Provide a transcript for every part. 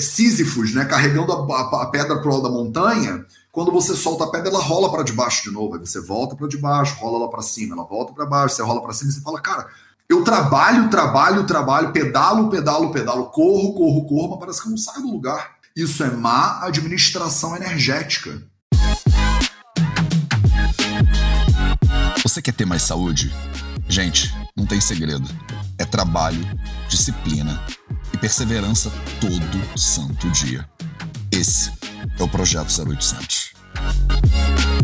Sísifos, né? Carregando a, a, pedra pro alto da montanha. Quando você solta a pedra, ela rola para debaixo de novo. Aí você volta para debaixo, rola lá para cima, ela volta para baixo, você rola para cima e você fala, cara, eu trabalho, trabalho, trabalho, pedalo, pedalo, pedalo, corro, corro, corro, mas parece que eu não saio do lugar. Isso é má administração energética. Você quer ter mais saúde? Gente, não tem segredo. É trabalho, disciplina e perseverança todo santo dia. Esse é o Projeto 0800.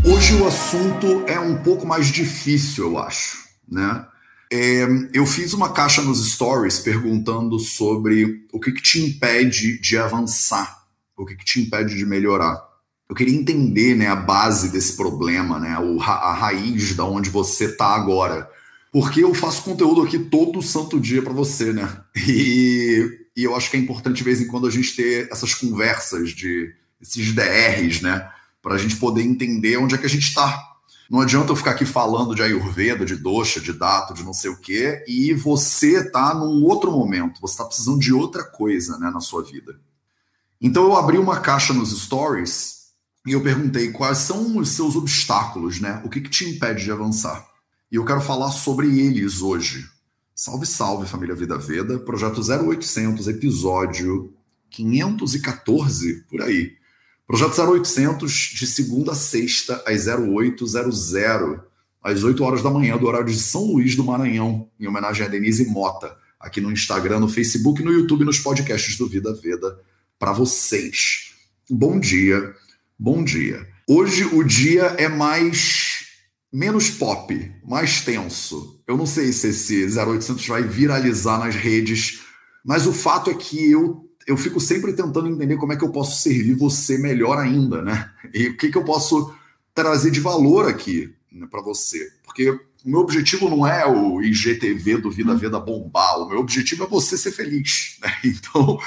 Hoje o assunto é um pouco mais difícil, eu acho, né? É, eu fiz uma caixa nos stories perguntando sobre o que, que te impede de avançar, o que, que te impede de melhorar. Eu queria entender né, a base desse problema, né, a raiz da onde você está agora. Porque eu faço conteúdo aqui todo santo dia para você, né? E, e eu acho que é importante de vez em quando a gente ter essas conversas de esses DRs, né? Para a gente poder entender onde é que a gente está não adianta eu ficar aqui falando de Ayurveda, de dosha, de dato, de não sei o quê, e você tá num outro momento, você está precisando de outra coisa né, na sua vida. Então eu abri uma caixa nos stories e eu perguntei quais são os seus obstáculos, né? O que, que te impede de avançar? E eu quero falar sobre eles hoje. Salve, salve, família Vida Veda, projeto 0800, episódio 514, por aí. Projeto 0800, de segunda a sexta, às 0800, às 8 horas da manhã, do horário de São Luís do Maranhão, em homenagem a Denise Mota, aqui no Instagram, no Facebook, no YouTube, nos podcasts do Vida Veda, para vocês. Bom dia, bom dia. Hoje o dia é mais menos pop, mais tenso. Eu não sei se esse 0800 vai viralizar nas redes, mas o fato é que eu eu fico sempre tentando entender como é que eu posso servir você melhor ainda, né? E o que, que eu posso trazer de valor aqui né, para você. Porque o meu objetivo não é o IGTV do Vida Vida bombar, o meu objetivo é você ser feliz. Né? Então,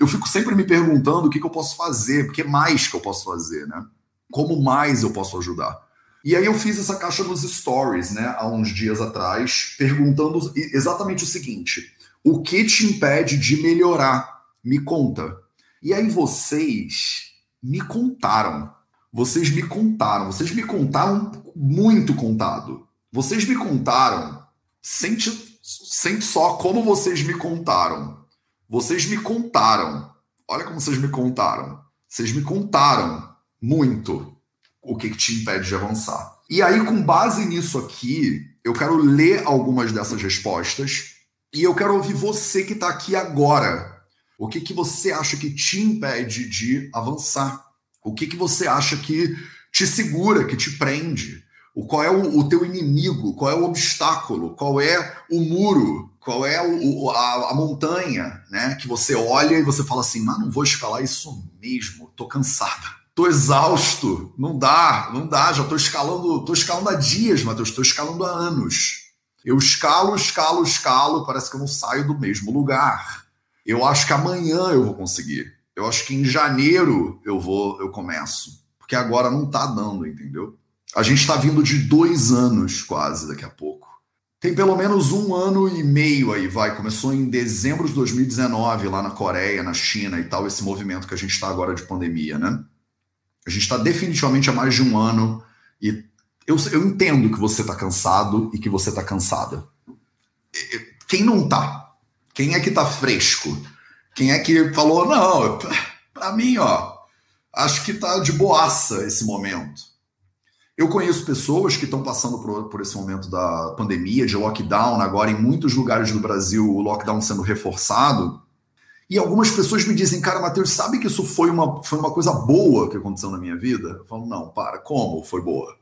eu fico sempre me perguntando o que, que eu posso fazer, o que mais que eu posso fazer, né? Como mais eu posso ajudar. E aí eu fiz essa caixa nos stories, né, há uns dias atrás, perguntando exatamente o seguinte: o que te impede de melhorar me conta. E aí vocês me contaram. Vocês me contaram. Vocês me contaram muito contado. Vocês me contaram. Sente, sente só como vocês me contaram. Vocês me contaram. Olha como vocês me contaram. Vocês me contaram muito o que, que te impede de avançar. E aí, com base nisso aqui, eu quero ler algumas dessas respostas e eu quero ouvir você que está aqui agora o que, que você acha que te impede de avançar? O que, que você acha que te segura, que te prende? O, qual é o, o teu inimigo? Qual é o obstáculo? Qual é o muro? Qual é o, a, a, montanha, né? Que você olha e você fala assim, mas não vou escalar isso mesmo, tô cansada. Tô exausto, não dá, não dá, já tô escalando, tô escalando há dias, Matheus, tô escalando há anos. Eu escalo, escalo, escalo, parece que eu não saio do mesmo lugar. Eu acho que amanhã eu vou conseguir. Eu acho que em janeiro eu vou, eu começo. Porque agora não tá dando, entendeu? A gente está vindo de dois anos quase daqui a pouco. Tem pelo menos um ano e meio aí, vai. Começou em dezembro de 2019, lá na Coreia, na China e tal, esse movimento que a gente está agora de pandemia, né? A gente está definitivamente há mais de um ano e eu, eu entendo que você está cansado e que você está cansada. Quem não tá? Quem é que tá fresco? Quem é que falou, não, para mim, ó, acho que tá de boaça esse momento. Eu conheço pessoas que estão passando por, por, esse momento da pandemia, de lockdown, agora em muitos lugares do Brasil, o lockdown sendo reforçado. E algumas pessoas me dizem, cara, Matheus, sabe que isso foi uma, foi uma coisa boa que aconteceu na minha vida? Eu falo, não, para, como foi boa?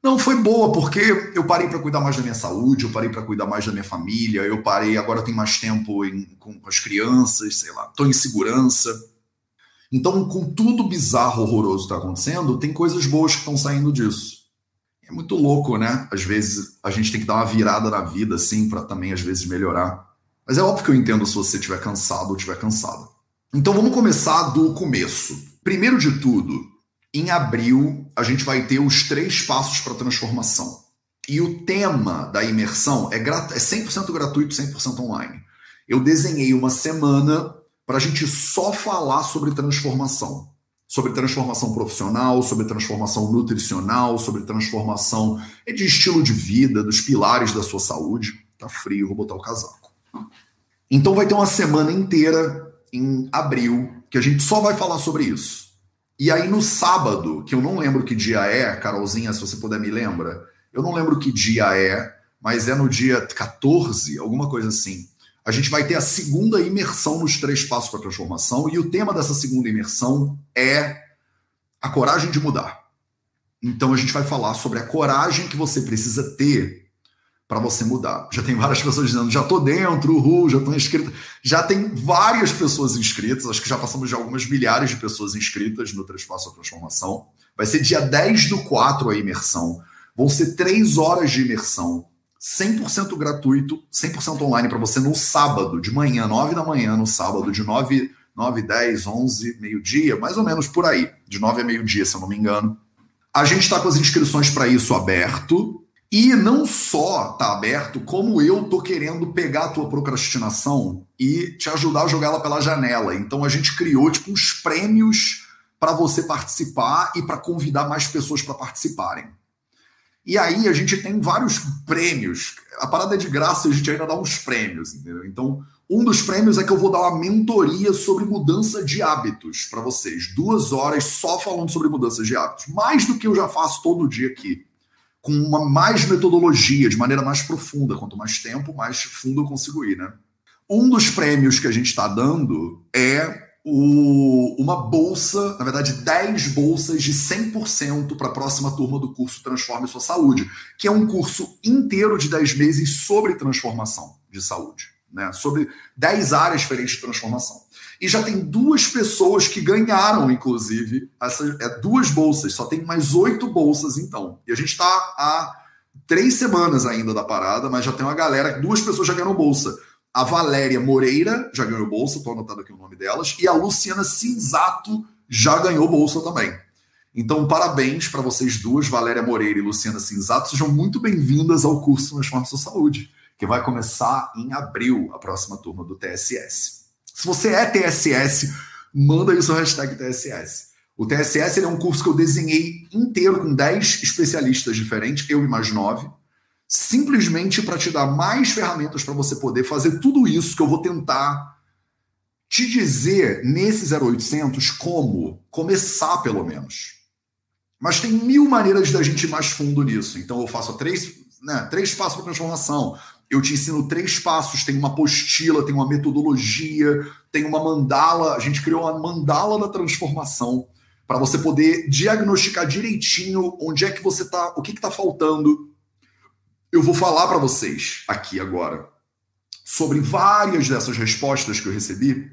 Não, foi boa, porque eu parei para cuidar mais da minha saúde, eu parei para cuidar mais da minha família, eu parei, agora eu tenho mais tempo em, com, com as crianças, sei lá, estou em segurança. Então, com tudo bizarro, horroroso que está acontecendo, tem coisas boas que estão saindo disso. É muito louco, né? Às vezes a gente tem que dar uma virada na vida, assim, para também, às vezes, melhorar. Mas é óbvio que eu entendo se você estiver cansado ou estiver cansada. Então, vamos começar do começo. Primeiro de tudo, em abril, a gente vai ter os três passos para a transformação. E o tema da imersão é, grat é 100% gratuito, 100% online. Eu desenhei uma semana para a gente só falar sobre transformação. Sobre transformação profissional, sobre transformação nutricional, sobre transformação de estilo de vida, dos pilares da sua saúde. Tá frio, vou botar o casaco. Então vai ter uma semana inteira em abril que a gente só vai falar sobre isso. E aí no sábado, que eu não lembro que dia é, Carolzinha, se você puder me lembra, eu não lembro que dia é, mas é no dia 14, alguma coisa assim. A gente vai ter a segunda imersão nos três passos para a transformação, e o tema dessa segunda imersão é a coragem de mudar. Então a gente vai falar sobre a coragem que você precisa ter para você mudar. Já tem várias pessoas dizendo, já tô dentro, uhul, já tô inscrito. Já tem várias pessoas inscritas, acho que já passamos de algumas milhares de pessoas inscritas no Três Passos à Transformação. Vai ser dia 10 do 4 a imersão. Vão ser três horas de imersão, 100% gratuito, 100% online para você no sábado, de manhã, 9 da manhã, no sábado, de 9, 9 10, 11, meio-dia, mais ou menos por aí, de 9 a meio-dia, se eu não me engano. A gente está com as inscrições para isso aberto. E não só está aberto, como eu tô querendo pegar a tua procrastinação e te ajudar a jogar ela pela janela. Então a gente criou tipo uns prêmios para você participar e para convidar mais pessoas para participarem. E aí a gente tem vários prêmios. A parada é de graça, a gente ainda dá uns prêmios, entendeu? Então, um dos prêmios é que eu vou dar uma mentoria sobre mudança de hábitos para vocês. Duas horas só falando sobre mudanças de hábitos. Mais do que eu já faço todo dia aqui. Com uma mais metodologia, de maneira mais profunda. Quanto mais tempo, mais fundo eu consigo ir, né? Um dos prêmios que a gente está dando é o, uma bolsa, na verdade, 10 bolsas de 100% para a próxima turma do curso Transforme Sua Saúde, que é um curso inteiro de 10 meses sobre transformação de saúde, né? sobre 10 áreas diferentes de transformação. E já tem duas pessoas que ganharam, inclusive, essas, é, duas bolsas, só tem mais oito bolsas então. E a gente está há três semanas ainda da parada, mas já tem uma galera, duas pessoas já ganharam bolsa a Valéria Moreira já ganhou bolsa, estou anotando aqui o nome delas, e a Luciana Cinzato já ganhou bolsa também. Então, parabéns para vocês duas, Valéria Moreira e Luciana Cinzato. Sejam muito bem-vindas ao curso Transforma Sua Saúde, que vai começar em abril, a próxima turma do TSS. Se você é TSS, manda aí o seu hashtag TSS. O TSS é um curso que eu desenhei inteiro com 10 especialistas diferentes, eu e mais 9 simplesmente para te dar mais ferramentas para você poder fazer tudo isso que eu vou tentar te dizer nesse 0800 como começar, pelo menos. Mas tem mil maneiras da gente ir mais fundo nisso. Então eu faço três, né, três passos para transformação. Eu te ensino três passos, tem uma apostila, tem uma metodologia, tem uma mandala. A gente criou uma mandala da transformação para você poder diagnosticar direitinho onde é que você está, o que está faltando, eu vou falar para vocês aqui agora sobre várias dessas respostas que eu recebi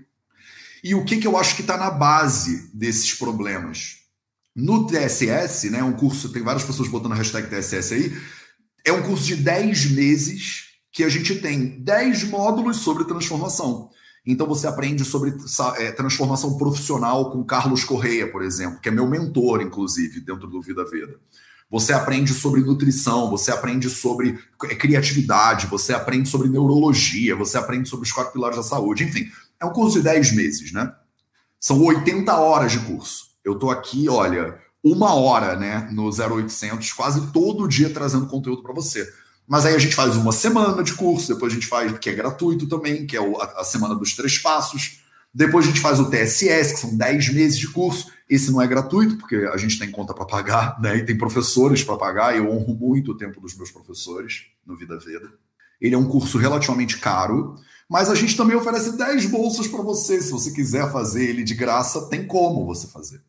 e o que, que eu acho que está na base desses problemas. No TSS, né, um curso, tem várias pessoas botando a hashtag TSS aí, é um curso de 10 meses que a gente tem 10 módulos sobre transformação. Então você aprende sobre é, transformação profissional com Carlos Correia, por exemplo, que é meu mentor, inclusive, dentro do Vida Veda. Você aprende sobre nutrição, você aprende sobre criatividade, você aprende sobre neurologia, você aprende sobre os quatro pilares da saúde, enfim. É um curso de 10 meses, né? São 80 horas de curso. Eu tô aqui, olha, uma hora, né, no 0800, quase todo dia trazendo conteúdo para você. Mas aí a gente faz uma semana de curso, depois a gente faz, que é gratuito também, que é a, a semana dos três passos. Depois a gente faz o TSS, que são 10 meses de curso. Esse não é gratuito, porque a gente tem conta para pagar, né? E tem professores para pagar. Eu honro muito o tempo dos meus professores no Vida Veda. Ele é um curso relativamente caro, mas a gente também oferece 10 bolsas para você. Se você quiser fazer ele de graça, tem como você fazer.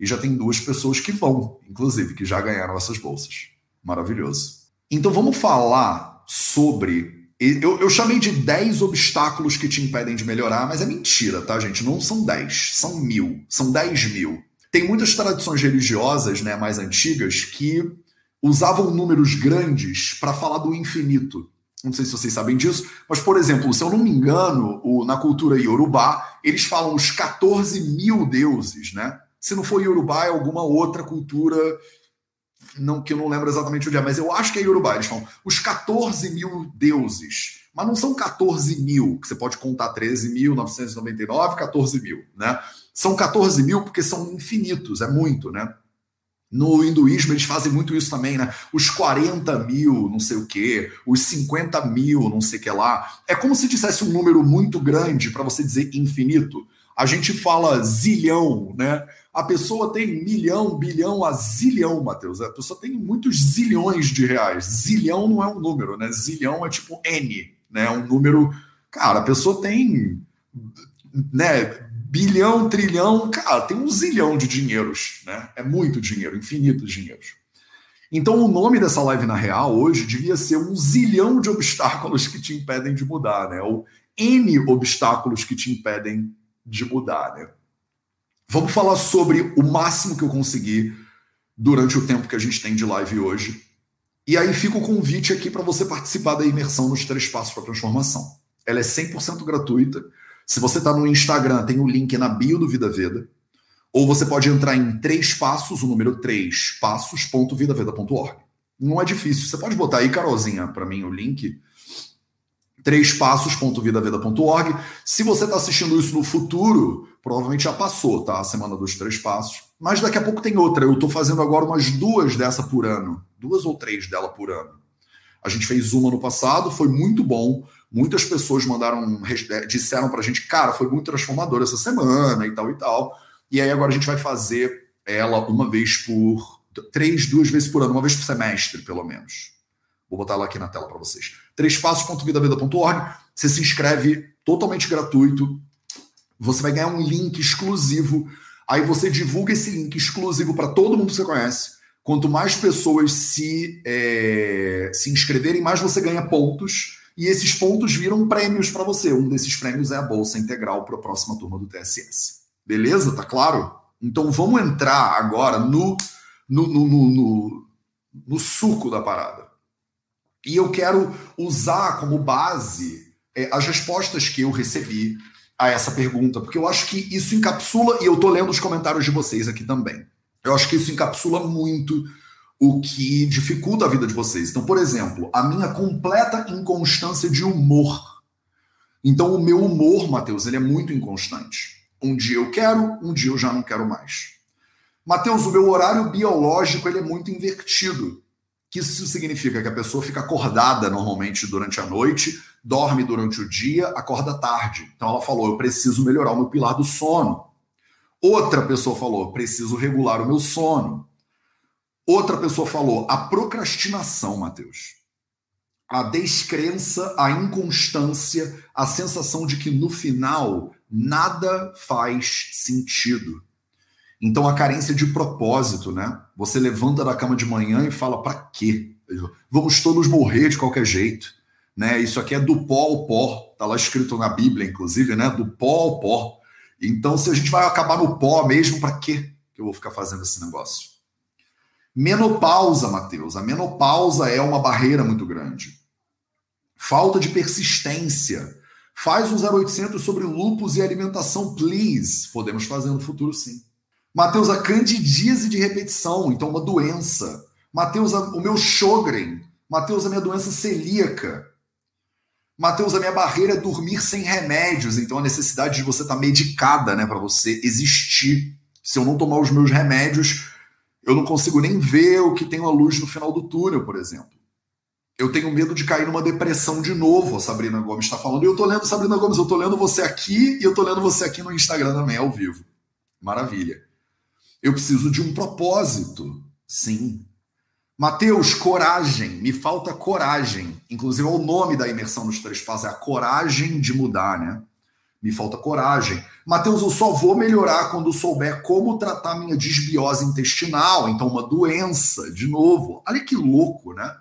E já tem duas pessoas que vão, inclusive, que já ganharam essas bolsas. Maravilhoso. Então vamos falar sobre eu, eu, chamei de 10 obstáculos que te impedem de melhorar, mas é mentira, tá, gente? Não são 10, são mil, são 10 mil. Tem muitas tradições religiosas né, mais antigas que usavam números grandes para falar do infinito. Não sei se vocês sabem disso, mas, por exemplo, se eu não me engano, o, na cultura iorubá, eles falam os 14 mil deuses, né? Se não for iorubá, é alguma outra cultura não, que eu não lembro exatamente onde é, mas eu acho que é Yorubá. Eles falam os 14 mil deuses. Mas não são 14 mil, que você pode contar 13.999, 14 mil, né? São 14 mil porque são infinitos, é muito, né? No hinduísmo, eles fazem muito isso também, né? Os 40 mil, não sei o quê, os 50 mil, não sei o que lá. É como se dissesse um número muito grande para você dizer infinito. A gente fala zilhão, né? A pessoa tem milhão, bilhão, a zilhão, Matheus. A pessoa tem muitos zilhões de reais. Zilhão não é um número, né? Zilhão é tipo N, né? Um número. Cara, a pessoa tem. Né? bilhão, trilhão, cara, tem um zilhão de dinheiros, né? É muito dinheiro, infinitos dinheiros. Então, o nome dessa live na real hoje devia ser um zilhão de obstáculos que te impedem de mudar, né? Ou N obstáculos que te impedem de mudar, né? Vamos falar sobre o máximo que eu consegui durante o tempo que a gente tem de live hoje. E aí fica o convite aqui para você participar da imersão nos três passos para transformação. Ela é 100% gratuita. Se você está no Instagram, tem o um link na bio do Vida Veda. Ou você pode entrar em três passos, o número 3 passos.vidaveda.org. Não é difícil. Você pode botar aí, Carolzinha, para mim o link. Trêspassos.vidaveda.org. Se você está assistindo isso no futuro, provavelmente já passou, tá? A semana dos três passos. Mas daqui a pouco tem outra. Eu estou fazendo agora umas duas dessa por ano. Duas ou três dela por ano. A gente fez uma no passado, foi muito bom. Muitas pessoas mandaram, é, disseram pra gente, cara, foi muito transformador essa semana e tal e tal. E aí agora a gente vai fazer ela uma vez por. Três, duas vezes por ano, uma vez por semestre, pelo menos. Vou botar ela aqui na tela para vocês. Trêspassos.vidaveda.org. Você se inscreve totalmente gratuito. Você vai ganhar um link exclusivo. Aí você divulga esse link exclusivo para todo mundo que você conhece. Quanto mais pessoas se, é, se inscreverem, mais você ganha pontos e esses pontos viram prêmios para você. Um desses prêmios é a bolsa integral para a próxima turma do TSS. Beleza? Tá claro? Então vamos entrar agora no, no, no, no, no suco da parada. E eu quero usar como base é, as respostas que eu recebi a essa pergunta, porque eu acho que isso encapsula, e eu tô lendo os comentários de vocês aqui também. Eu acho que isso encapsula muito o que dificulta a vida de vocês. Então, por exemplo, a minha completa inconstância de humor. Então, o meu humor, Matheus, ele é muito inconstante. Um dia eu quero, um dia eu já não quero mais. Mateus, o meu horário biológico ele é muito invertido. Que isso significa que a pessoa fica acordada normalmente durante a noite, dorme durante o dia, acorda tarde. Então ela falou: eu preciso melhorar o meu pilar do sono. Outra pessoa falou: preciso regular o meu sono. Outra pessoa falou a procrastinação, Mateus. A descrença, a inconstância, a sensação de que no final nada faz sentido. Então a carência de propósito, né? Você levanta da cama de manhã e fala para quê? Vamos todos morrer de qualquer jeito, né? Isso aqui é do pó ao pó, tá lá escrito na Bíblia, inclusive, né? Do pó ao pó. Então, se a gente vai acabar no pó mesmo, para quê que eu vou ficar fazendo esse negócio? Menopausa, Matheus. A menopausa é uma barreira muito grande. Falta de persistência. Faz um 0800 sobre lupus e alimentação, please. Podemos fazer no futuro, sim. Matheus, a candidíase de repetição, então uma doença. Matheus, o meu Sjogren. Matheus, a minha doença celíaca. Matheus, a minha barreira é dormir sem remédios, então a necessidade de você estar tá medicada, né, para você existir. Se eu não tomar os meus remédios, eu não consigo nem ver o que tem uma luz no final do túnel, por exemplo. Eu tenho medo de cair numa depressão de novo, a Sabrina Gomes está falando. E eu tô lendo, Sabrina Gomes, eu tô lendo você aqui e eu tô lendo você aqui no Instagram também, ao vivo. Maravilha. Eu preciso de um propósito. Sim. Mateus, coragem. Me falta coragem. Inclusive, é o nome da imersão nos três passos, é a coragem de mudar, né? me falta coragem. Mateus, eu só vou melhorar quando souber como tratar minha disbiose intestinal, então uma doença, de novo. Olha que louco, né?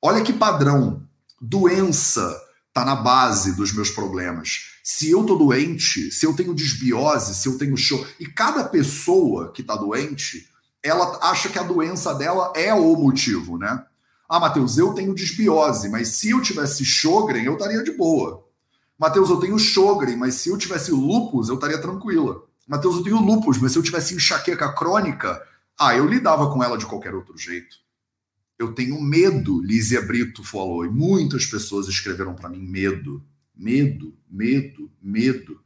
Olha que padrão. Doença está na base dos meus problemas. Se eu tô doente, se eu tenho disbiose, se eu tenho show, e cada pessoa que está doente, ela acha que a doença dela é o motivo, né? Ah, Mateus, eu tenho disbiose, mas se eu tivesse Sjogren, eu estaria de boa. Mateus, eu tenho Sjogren, mas se eu tivesse lupus, eu estaria tranquila. Mateus, eu tenho lupus, mas se eu tivesse enxaqueca crônica, ah, eu lidava com ela de qualquer outro jeito. Eu tenho medo, Lízia Brito falou, e muitas pessoas escreveram para mim medo, medo, medo, medo.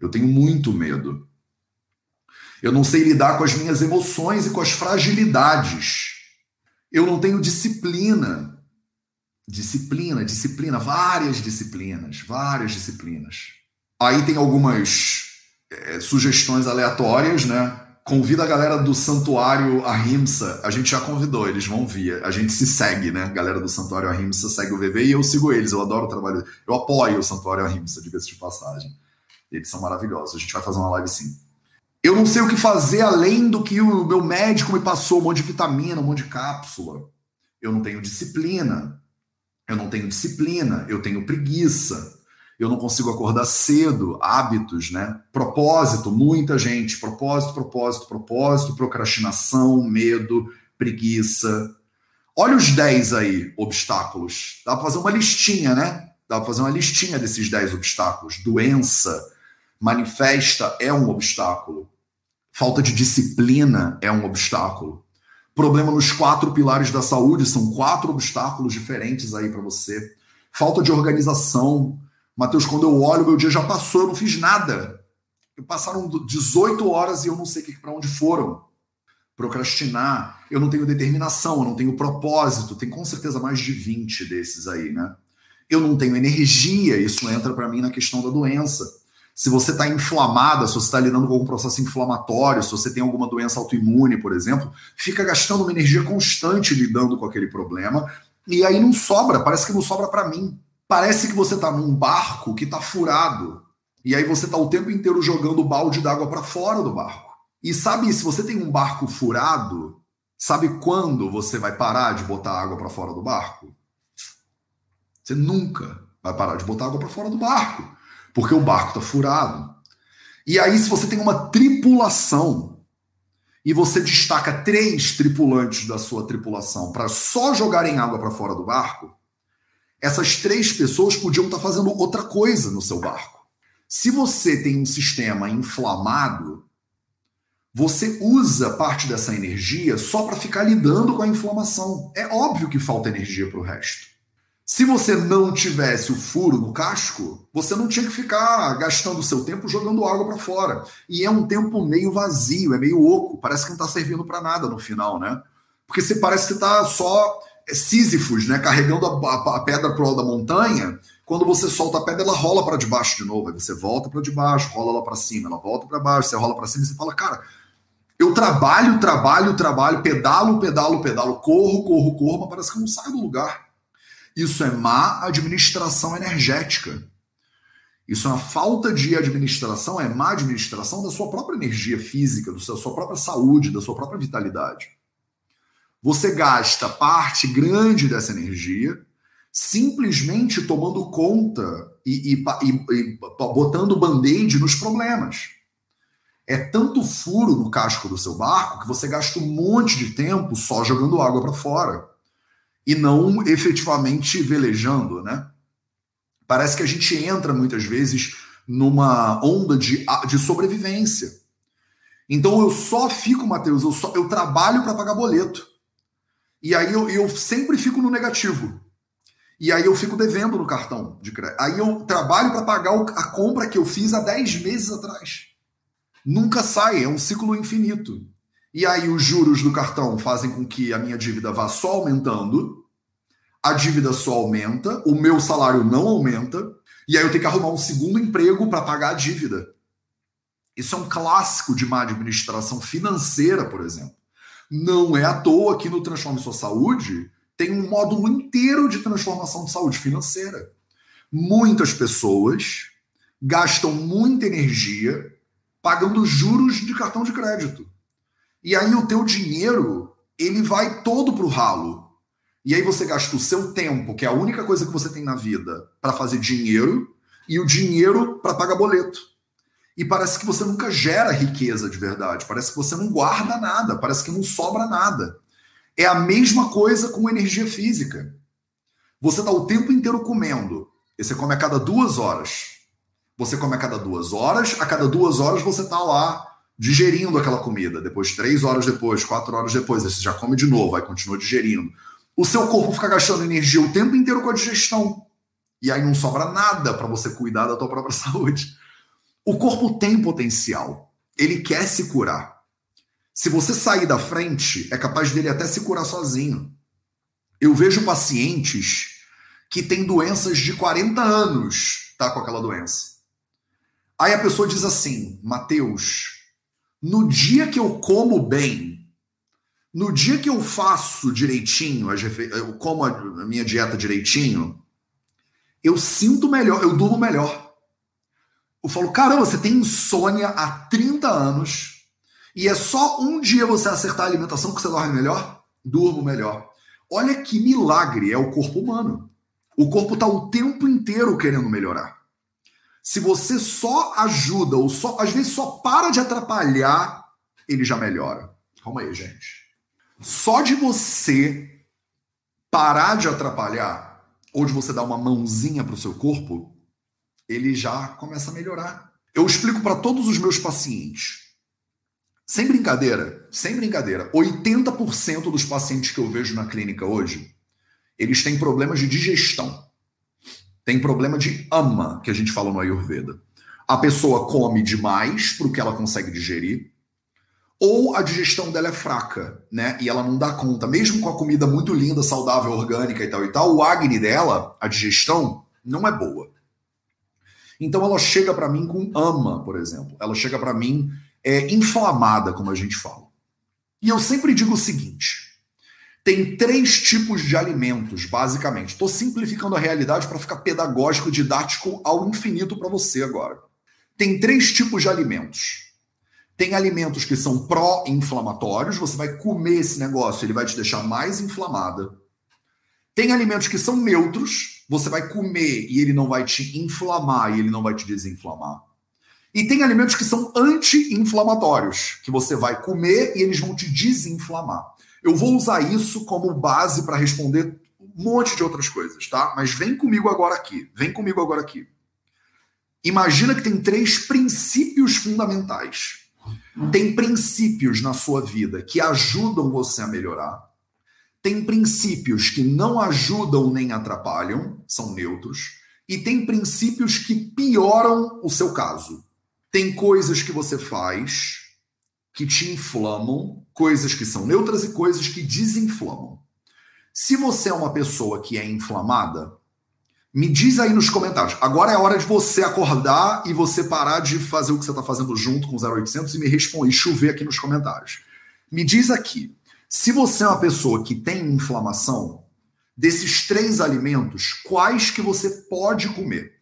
Eu tenho muito medo. Eu não sei lidar com as minhas emoções e com as fragilidades. Eu não tenho disciplina. Disciplina, disciplina, várias disciplinas, várias disciplinas. Aí tem algumas é, sugestões aleatórias, né? Convida a galera do Santuário Ahimsa. A gente já convidou, eles vão vir. A gente se segue, né? A galera do Santuário Ahimsa segue o VV e eu sigo eles. Eu adoro o trabalho. Eu apoio o Santuário Ahimsa, diga-se de passagem. Eles são maravilhosos. A gente vai fazer uma live sim. Eu não sei o que fazer além do que o meu médico me passou, um monte de vitamina, um monte de cápsula. Eu não tenho disciplina. Eu não tenho disciplina. Eu tenho preguiça eu não consigo acordar cedo, hábitos, né? Propósito, muita gente, propósito, propósito, propósito, procrastinação, medo, preguiça. Olha os 10 aí, obstáculos. Dá para fazer uma listinha, né? Dá para fazer uma listinha desses 10 obstáculos. Doença manifesta é um obstáculo. Falta de disciplina é um obstáculo. Problema nos quatro pilares da saúde são quatro obstáculos diferentes aí para você. Falta de organização, Mateus, quando eu olho, meu dia já passou, eu não fiz nada. Passaram 18 horas e eu não sei para onde foram. Procrastinar, eu não tenho determinação, eu não tenho propósito. Tem com certeza mais de 20 desses aí, né? Eu não tenho energia, isso entra para mim na questão da doença. Se você está inflamada, se você está lidando com algum processo inflamatório, se você tem alguma doença autoimune, por exemplo, fica gastando uma energia constante lidando com aquele problema e aí não sobra, parece que não sobra para mim. Parece que você está num barco que está furado. E aí você está o tempo inteiro jogando balde d'água para fora do barco. E sabe, se você tem um barco furado, sabe quando você vai parar de botar água para fora do barco? Você nunca vai parar de botar água para fora do barco, porque o barco está furado. E aí, se você tem uma tripulação e você destaca três tripulantes da sua tripulação para só jogarem água para fora do barco, essas três pessoas podiam estar fazendo outra coisa no seu barco. Se você tem um sistema inflamado, você usa parte dessa energia só para ficar lidando com a inflamação. É óbvio que falta energia para o resto. Se você não tivesse o furo no casco, você não tinha que ficar gastando seu tempo jogando água para fora. E é um tempo meio vazio, é meio oco, parece que não está servindo para nada no final, né? Porque você parece que está só Sísifos, né, carregando a, a, pedra pro alto da montanha, quando você solta a pedra, ela rola para debaixo de novo. Aí você volta para debaixo, rola lá para cima, ela volta para baixo, você rola para cima e você fala, cara, eu trabalho, trabalho, trabalho, pedalo, pedalo, pedalo, corro, corro, corro, mas parece que eu não saio do lugar. Isso é má administração energética. Isso é uma falta de administração, é má administração da sua própria energia física, da sua própria saúde, da sua própria vitalidade. Você gasta parte grande dessa energia simplesmente tomando conta e, e, e, e botando band-aid nos problemas. É tanto furo no casco do seu barco que você gasta um monte de tempo só jogando água para fora e não efetivamente velejando, né? Parece que a gente entra muitas vezes numa onda de, de sobrevivência. Então eu só fico, Matheus, eu, só, eu trabalho para pagar boleto. E aí eu, eu sempre fico no negativo. E aí eu fico devendo no cartão de crédito. Aí eu trabalho para pagar a compra que eu fiz há 10 meses atrás. Nunca sai, é um ciclo infinito. E aí os juros do cartão fazem com que a minha dívida vá só aumentando, a dívida só aumenta, o meu salário não aumenta, e aí eu tenho que arrumar um segundo emprego para pagar a dívida. Isso é um clássico de má administração financeira, por exemplo. Não é à toa que no Transforme Sua Saúde tem um módulo inteiro de transformação de saúde financeira. Muitas pessoas gastam muita energia pagando juros de cartão de crédito. E aí o teu dinheiro, ele vai todo para o ralo. E aí você gasta o seu tempo, que é a única coisa que você tem na vida, para fazer dinheiro, e o dinheiro para pagar boleto e parece que você nunca gera riqueza de verdade, parece que você não guarda nada, parece que não sobra nada. É a mesma coisa com energia física. Você está o tempo inteiro comendo, e você come a cada duas horas. Você come a cada duas horas, a cada duas horas você está lá digerindo aquela comida. Depois, três horas depois, quatro horas depois, você já come de novo, aí continua digerindo. O seu corpo fica gastando energia o tempo inteiro com a digestão. E aí não sobra nada para você cuidar da tua própria saúde. O corpo tem potencial. Ele quer se curar. Se você sair da frente, é capaz dele até se curar sozinho. Eu vejo pacientes que têm doenças de 40 anos, tá com aquela doença. Aí a pessoa diz assim: Mateus, no dia que eu como bem, no dia que eu faço direitinho, eu como a minha dieta direitinho, eu sinto melhor, eu durmo melhor. Eu falo, caramba, você tem insônia há 30 anos e é só um dia você acertar a alimentação que você dorme melhor? Durmo melhor. Olha que milagre é o corpo humano. O corpo está o tempo inteiro querendo melhorar. Se você só ajuda ou só às vezes só para de atrapalhar, ele já melhora. Calma aí, gente. Só de você parar de atrapalhar ou de você dar uma mãozinha para o seu corpo, ele já começa a melhorar. Eu explico para todos os meus pacientes. Sem brincadeira, sem brincadeira, 80% dos pacientes que eu vejo na clínica hoje, eles têm problemas de digestão tem problema de ama, que a gente fala no Ayurveda. A pessoa come demais para o que ela consegue digerir, ou a digestão dela é fraca, né? E ela não dá conta, mesmo com a comida muito linda, saudável, orgânica e tal e tal, o Agni dela, a digestão, não é boa. Então ela chega para mim com ama, por exemplo. Ela chega para mim é, inflamada, como a gente fala. E eu sempre digo o seguinte: tem três tipos de alimentos, basicamente. Estou simplificando a realidade para ficar pedagógico, didático ao infinito para você agora. Tem três tipos de alimentos. Tem alimentos que são pró-inflamatórios, você vai comer esse negócio, ele vai te deixar mais inflamada. Tem alimentos que são neutros, você vai comer e ele não vai te inflamar e ele não vai te desinflamar. E tem alimentos que são anti-inflamatórios, que você vai comer e eles vão te desinflamar. Eu vou usar isso como base para responder um monte de outras coisas, tá? Mas vem comigo agora aqui. Vem comigo agora aqui. Imagina que tem três princípios fundamentais. Tem princípios na sua vida que ajudam você a melhorar. Tem princípios que não ajudam nem atrapalham, são neutros. E tem princípios que pioram o seu caso. Tem coisas que você faz que te inflamam, coisas que são neutras e coisas que desinflamam. Se você é uma pessoa que é inflamada, me diz aí nos comentários. Agora é hora de você acordar e você parar de fazer o que você está fazendo junto com o 0800 e me responder, chover aqui nos comentários. Me diz aqui, se você é uma pessoa que tem inflamação, desses três alimentos, quais que você pode comer?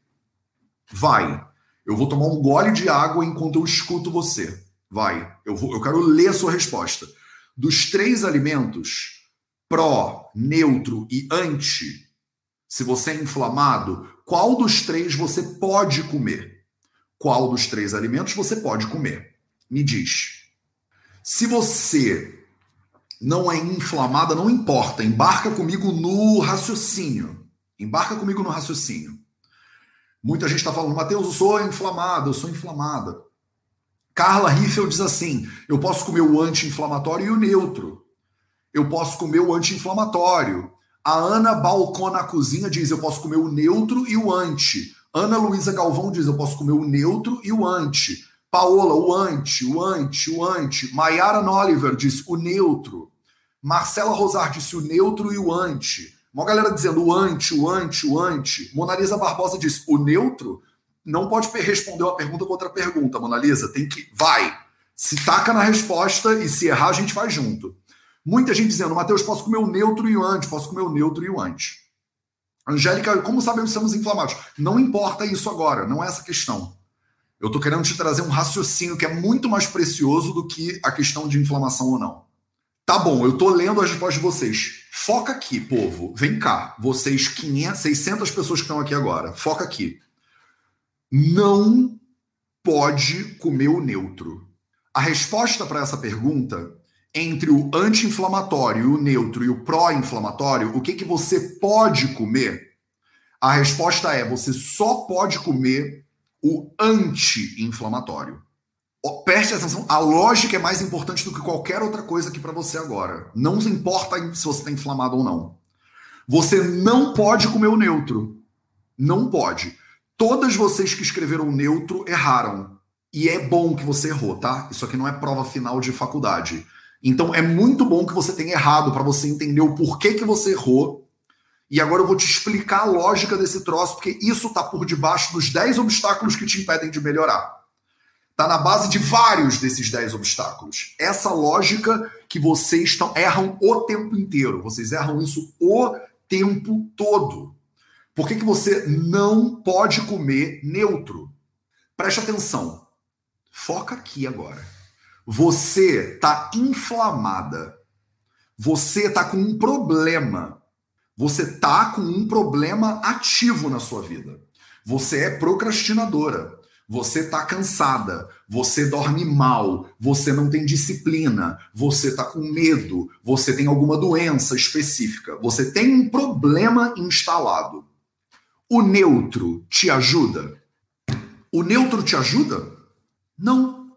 Vai. Eu vou tomar um gole de água enquanto eu escuto você. Vai, eu, vou, eu quero ler a sua resposta. Dos três alimentos, pró, neutro e anti, se você é inflamado, qual dos três você pode comer? Qual dos três alimentos você pode comer? Me diz. Se você não é inflamada, não importa, embarca comigo no raciocínio. Embarca comigo no raciocínio. Muita gente está falando, Mateus, eu sou inflamado, eu sou inflamada. Carla Riffel diz assim: eu posso comer o anti-inflamatório e o neutro. Eu posso comer o anti-inflamatório. A Ana Balcon na cozinha diz: eu posso comer o neutro e o anti. Ana Luísa Galvão diz: eu posso comer o neutro e o anti. Paola, o anti, o anti, o anti. Maiara Noliver diz: o neutro. Marcela Rosar disse: o neutro e o anti. Uma galera dizendo o anti, o anti, o anti. Monalisa Barbosa diz: o neutro não pode responder uma pergunta com outra pergunta, Mona Lisa. Tem que. Vai. Se taca na resposta e se errar, a gente faz junto. Muita gente dizendo, Matheus, posso comer o neutro e o anti, posso comer o neutro e o anti. Angélica, como sabemos estamos inflamados? Não importa isso agora, não é essa questão. Eu estou querendo te trazer um raciocínio que é muito mais precioso do que a questão de inflamação ou não. Tá bom, eu estou lendo as respostas de vocês. Foca aqui, povo. Vem cá. Vocês, 500, 600 pessoas que estão aqui agora. Foca aqui não pode comer o neutro? A resposta para essa pergunta, entre o anti-inflamatório, o neutro e o pró-inflamatório, o que, que você pode comer? A resposta é: você só pode comer o anti-inflamatório. Preste atenção, a lógica é mais importante do que qualquer outra coisa aqui para você agora. Não importa se você está inflamado ou não. Você não pode comer o neutro. Não pode. Todas vocês que escreveram neutro erraram. E é bom que você errou, tá? Isso aqui não é prova final de faculdade. Então é muito bom que você tenha errado para você entender o porquê que você errou. E agora eu vou te explicar a lógica desse troço, porque isso tá por debaixo dos 10 obstáculos que te impedem de melhorar. Tá na base de vários desses 10 obstáculos. Essa lógica que vocês tão, erram o tempo inteiro. Vocês erram isso o tempo todo. Por que, que você não pode comer neutro? Preste atenção. Foca aqui agora. Você está inflamada. Você está com um problema. Você está com um problema ativo na sua vida. Você é procrastinadora. Você está cansada, você dorme mal, você não tem disciplina, você está com medo, você tem alguma doença específica, você tem um problema instalado. O neutro te ajuda? O neutro te ajuda? Não.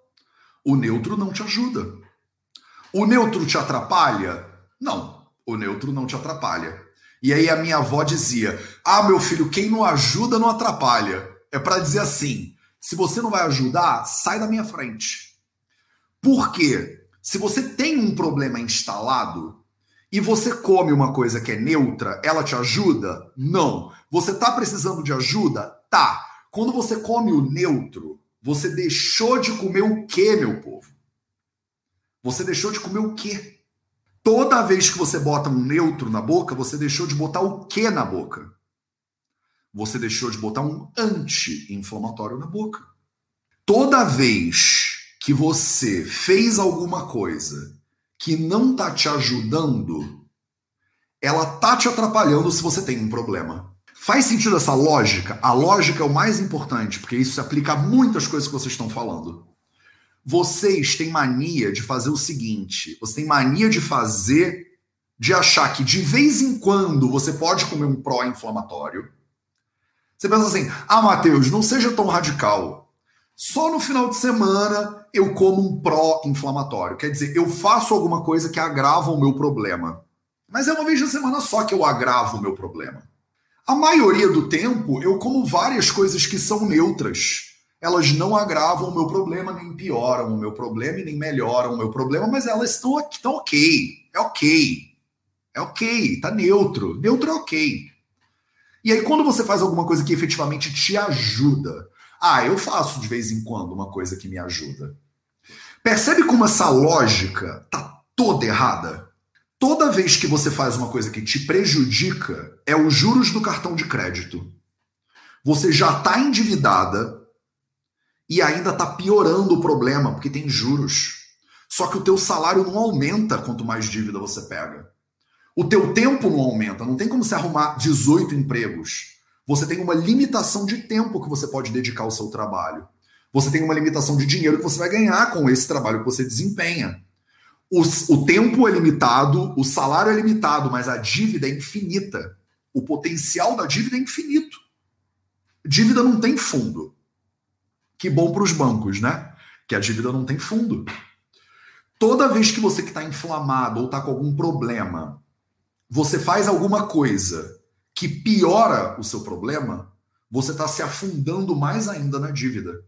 O neutro não te ajuda. O neutro te atrapalha? Não. O neutro não te atrapalha. E aí a minha avó dizia: Ah, meu filho, quem não ajuda não atrapalha. É para dizer assim: se você não vai ajudar, sai da minha frente. Por quê? Se você tem um problema instalado e você come uma coisa que é neutra, ela te ajuda? Não. Você está precisando de ajuda? Tá. Quando você come o neutro, você deixou de comer o quê, meu povo? Você deixou de comer o quê? Toda vez que você bota um neutro na boca, você deixou de botar o quê na boca? Você deixou de botar um anti-inflamatório na boca. Toda vez que você fez alguma coisa que não tá te ajudando, ela tá te atrapalhando se você tem um problema. Faz sentido essa lógica? A lógica é o mais importante, porque isso se aplica a muitas coisas que vocês estão falando. Vocês têm mania de fazer o seguinte: você tem mania de fazer, de achar que de vez em quando você pode comer um pró-inflamatório. Você pensa assim: ah, Matheus, não seja tão radical. Só no final de semana eu como um pró-inflamatório. Quer dizer, eu faço alguma coisa que agrava o meu problema. Mas é uma vez na semana só que eu agravo o meu problema. A maioria do tempo eu como várias coisas que são neutras. Elas não agravam o meu problema, nem pioram o meu problema e nem melhoram o meu problema, mas elas estão, estão ok. É ok. É ok, tá neutro. Neutro é ok. E aí, quando você faz alguma coisa que efetivamente te ajuda, ah, eu faço de vez em quando uma coisa que me ajuda. Percebe como essa lógica tá toda errada? Toda vez que você faz uma coisa que te prejudica, é os juros do cartão de crédito. Você já está endividada e ainda está piorando o problema, porque tem juros. Só que o teu salário não aumenta quanto mais dívida você pega. O teu tempo não aumenta, não tem como você arrumar 18 empregos. Você tem uma limitação de tempo que você pode dedicar ao seu trabalho. Você tem uma limitação de dinheiro que você vai ganhar com esse trabalho que você desempenha. O, o tempo é limitado, o salário é limitado, mas a dívida é infinita. O potencial da dívida é infinito. Dívida não tem fundo. Que bom para os bancos, né? Que a dívida não tem fundo. Toda vez que você que está inflamado ou está com algum problema, você faz alguma coisa que piora o seu problema, você está se afundando mais ainda na dívida.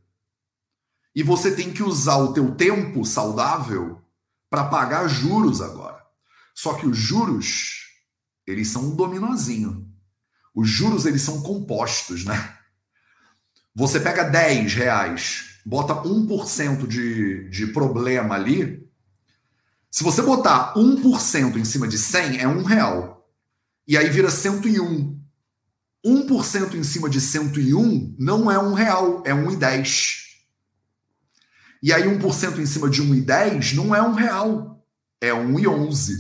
E você tem que usar o teu tempo saudável para pagar juros agora. Só que os juros, eles são um dominozinho. Os juros, eles são compostos, né? Você pega 10 reais, bota 1% de, de problema ali. Se você botar 1% em cima de 100, é um real. E aí vira 101. 1% em cima de 101 não é um real, é 1,10. E aí 1% em cima de 1,10 não é um real, é 1,11.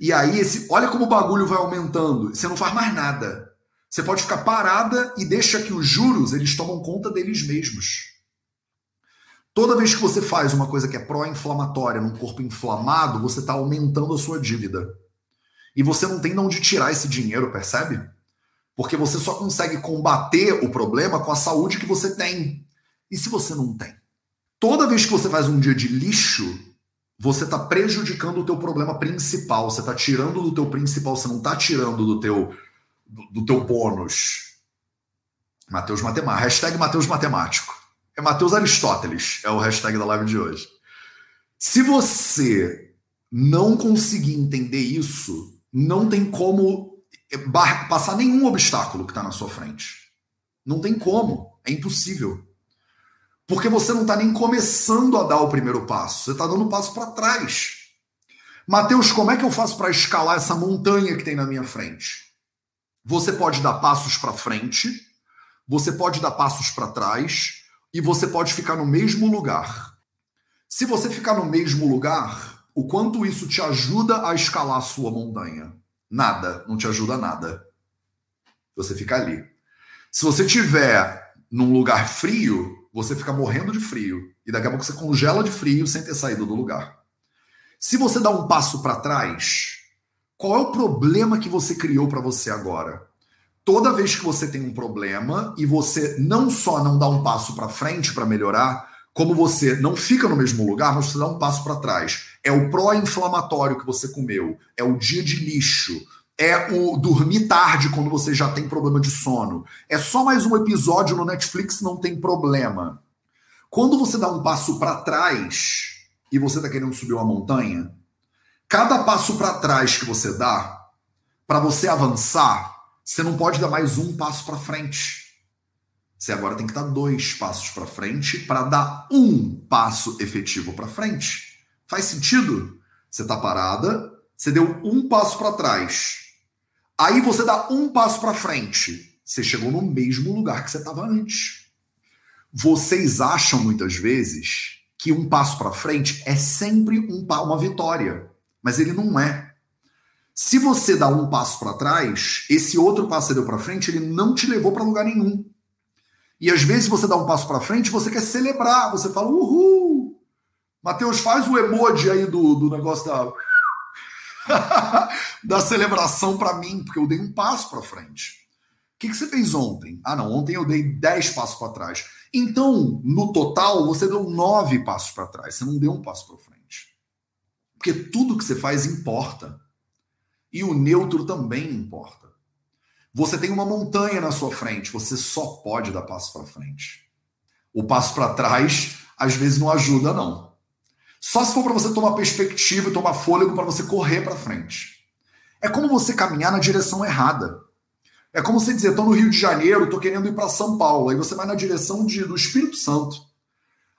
E aí esse, olha como o bagulho vai aumentando. Você não faz mais nada. Você pode ficar parada e deixa que os juros eles tomam conta deles mesmos. Toda vez que você faz uma coisa que é pró-inflamatória num corpo inflamado, você está aumentando a sua dívida. E você não tem de onde tirar esse dinheiro, percebe? Porque você só consegue combater o problema com a saúde que você tem. E se você não tem? Toda vez que você faz um dia de lixo, você está prejudicando o teu problema principal, você está tirando do teu principal, você não está tirando do teu, do, do teu bônus. Mateus Matemático. Hashtag Mateus Matemático. É Mateus Aristóteles, é o hashtag da live de hoje. Se você não conseguir entender isso, não tem como passar nenhum obstáculo que está na sua frente. Não tem como. É impossível. Porque você não está nem começando a dar o primeiro passo, você está dando um passo para trás. Mateus, como é que eu faço para escalar essa montanha que tem na minha frente? Você pode dar passos para frente, você pode dar passos para trás e você pode ficar no mesmo lugar. Se você ficar no mesmo lugar, o quanto isso te ajuda a escalar a sua montanha? Nada, não te ajuda nada. Você fica ali. Se você tiver num lugar frio, você fica morrendo de frio e daqui a pouco você congela de frio sem ter saído do lugar. Se você dá um passo para trás, qual é o problema que você criou para você agora? Toda vez que você tem um problema e você não só não dá um passo para frente para melhorar, como você não fica no mesmo lugar, mas você dá um passo para trás. É o pró-inflamatório que você comeu, é o dia de lixo, é o dormir tarde quando você já tem problema de sono. É só mais um episódio no Netflix, não tem problema. Quando você dá um passo para trás e você está querendo subir uma montanha, cada passo para trás que você dá, para você avançar, você não pode dar mais um passo para frente. Você agora tem que dar dois passos para frente para dar um passo efetivo para frente. Faz sentido? Você está parada, você deu um passo para trás. Aí você dá um passo para frente. Você chegou no mesmo lugar que você estava antes. Vocês acham muitas vezes que um passo para frente é sempre um, uma vitória, mas ele não é. Se você dá um passo para trás, esse outro passo que deu para frente, ele não te levou para lugar nenhum. E às vezes você dá um passo para frente, você quer celebrar, você fala uhul. Mateus, faz o emoji aí do, do negócio da da celebração para mim, porque eu dei um passo para frente. O que, que você fez ontem? Ah, não, ontem eu dei 10 passos para trás. Então, no total, você deu nove passos para trás, você não deu um passo para frente. Porque tudo que você faz importa. E o neutro também importa. Você tem uma montanha na sua frente, você só pode dar passo para frente. O passo para trás, às vezes, não ajuda, não. Só se for para você tomar perspectiva e tomar fôlego para você correr para frente. É como você caminhar na direção errada. É como você dizer, estou no Rio de Janeiro, estou querendo ir para São Paulo. Aí você vai na direção de, do Espírito Santo.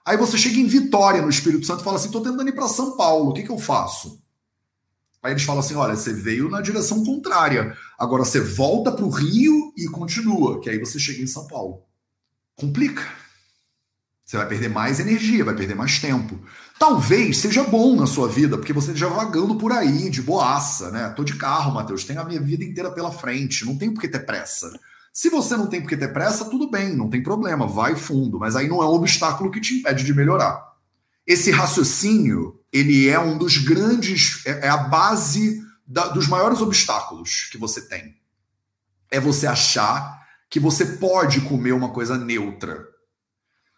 Aí você chega em Vitória, no Espírito Santo, e fala assim: estou tentando ir para São Paulo, o que, que eu faço? Aí eles falam assim: olha, você veio na direção contrária. Agora você volta para o Rio e continua, que aí você chega em São Paulo. Complica. Você vai perder mais energia, vai perder mais tempo. Talvez seja bom na sua vida, porque você já vagando por aí, de boaça, né? Tô de carro, Matheus, tenho a minha vida inteira pela frente, não tem por que ter pressa. Se você não tem por que ter pressa, tudo bem, não tem problema, vai fundo, mas aí não é um obstáculo que te impede de melhorar. Esse raciocínio, ele é um dos grandes, é, é a base da, dos maiores obstáculos que você tem. É você achar que você pode comer uma coisa neutra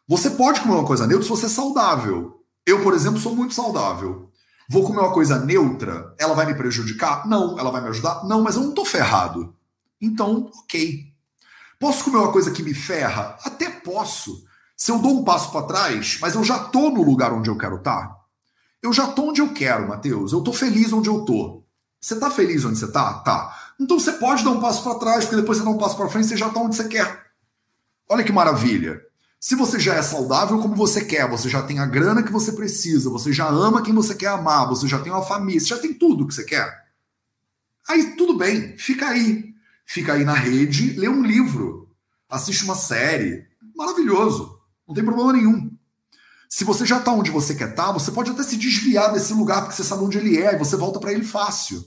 você pode comer uma coisa neutra se você é saudável. Eu, por exemplo, sou muito saudável. Vou comer uma coisa neutra, ela vai me prejudicar? Não. Ela vai me ajudar? Não, mas eu não tô ferrado. Então, ok. Posso comer uma coisa que me ferra? Até posso. Se eu dou um passo para trás, mas eu já tô no lugar onde eu quero estar. Tá. Eu já tô onde eu quero, Matheus. Eu tô feliz onde eu tô. Você tá feliz onde você tá? Tá. Então você pode dar um passo para trás, porque depois você dá um passo para frente, você já tá onde você quer. Olha que maravilha. Se você já é saudável como você quer, você já tem a grana que você precisa, você já ama quem você quer amar, você já tem uma família, você já tem tudo que você quer. Aí tudo bem, fica aí. Fica aí na rede, lê um livro, assiste uma série. Maravilhoso. Não tem problema nenhum. Se você já está onde você quer estar, tá, você pode até se desviar desse lugar porque você sabe onde ele é e você volta para ele fácil.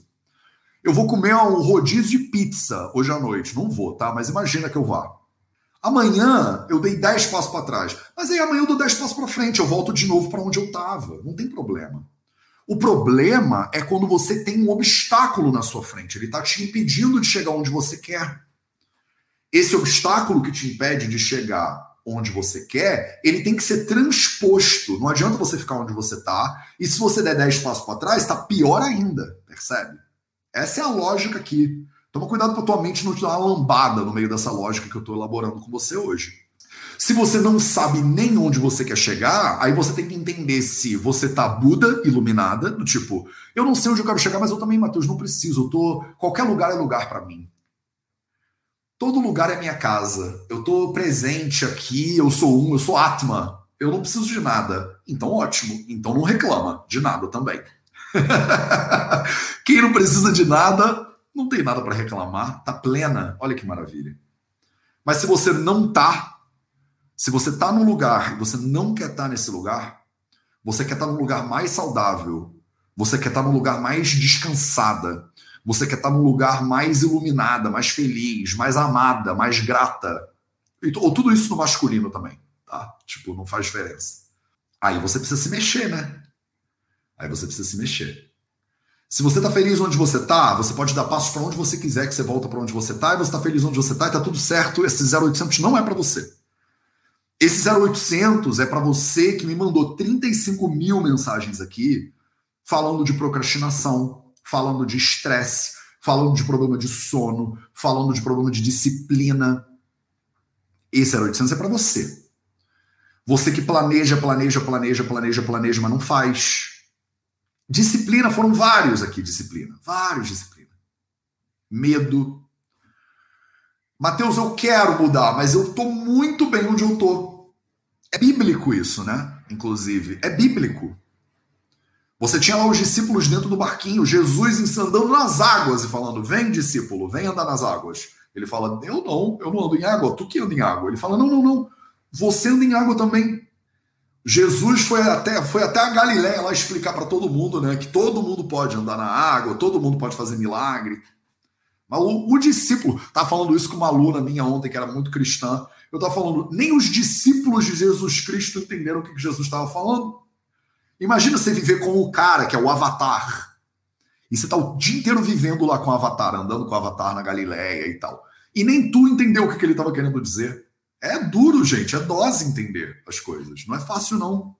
Eu vou comer um rodízio de pizza hoje à noite. Não vou, tá? Mas imagina que eu vá. Amanhã eu dei 10 passos para trás, mas aí amanhã eu dou 10 passos para frente, eu volto de novo para onde eu estava. Não tem problema. O problema é quando você tem um obstáculo na sua frente, ele está te impedindo de chegar onde você quer. Esse obstáculo que te impede de chegar onde você quer, ele tem que ser transposto. Não adianta você ficar onde você está. E se você der 10 passos para trás, está pior ainda. Percebe? Essa é a lógica aqui. Toma cuidado para tua mente não te dar uma lambada no meio dessa lógica que eu estou elaborando com você hoje. Se você não sabe nem onde você quer chegar, aí você tem que entender se você tá Buda, iluminada, do tipo, eu não sei onde eu quero chegar, mas eu também, Matheus, não preciso. Eu tô. Qualquer lugar é lugar para mim. Todo lugar é minha casa. Eu tô presente aqui, eu sou um, eu sou Atma. Eu não preciso de nada. Então, ótimo. Então não reclama de nada também. Quem não precisa de nada, não tem nada para reclamar, tá plena. Olha que maravilha. Mas se você não tá, se você tá num lugar e você não quer estar tá nesse lugar, você quer estar tá num lugar mais saudável, você quer estar tá num lugar mais descansada, você quer estar num lugar mais iluminada, mais feliz, mais amada, mais grata. Ou tudo isso no masculino também, tá? Tipo, não faz diferença. Aí você precisa se mexer, né? Aí você precisa se mexer. Se você está feliz onde você está, você pode dar passos para onde você quiser que você volta para onde você está, e você está feliz onde você está e está tudo certo. Esse 0800 não é para você. Esse 0800 é para você que me mandou 35 mil mensagens aqui falando de procrastinação, falando de estresse, falando de problema de sono, falando de problema de disciplina. Esse 0800 é para você. Você que planeja, planeja, planeja, planeja, planeja, mas não faz. Disciplina, foram vários aqui, disciplina. Vários disciplina. Medo. Mateus, eu quero mudar, mas eu tô muito bem onde eu tô. É bíblico isso, né? Inclusive, é bíblico. Você tinha lá os discípulos dentro do barquinho, Jesus andando nas águas e falando: Vem, discípulo, vem andar nas águas. Ele fala: Eu não, eu não ando em água, tu que anda em água. Ele fala: Não, não, não, você anda em água também. Jesus foi até, foi até a Galiléia lá explicar para todo mundo, né, que todo mundo pode andar na água, todo mundo pode fazer milagre. Mas o, o discípulo, tá falando isso com uma aluna minha ontem que era muito cristã. Eu estava falando, nem os discípulos de Jesus Cristo entenderam o que Jesus estava falando. Imagina você viver com o cara que é o Avatar. E você tá o dia inteiro vivendo lá com o Avatar, andando com o Avatar na Galiléia e tal. E nem tu entendeu o que, ele estava querendo dizer. É duro, gente, é dose entender as coisas. Não é fácil, não.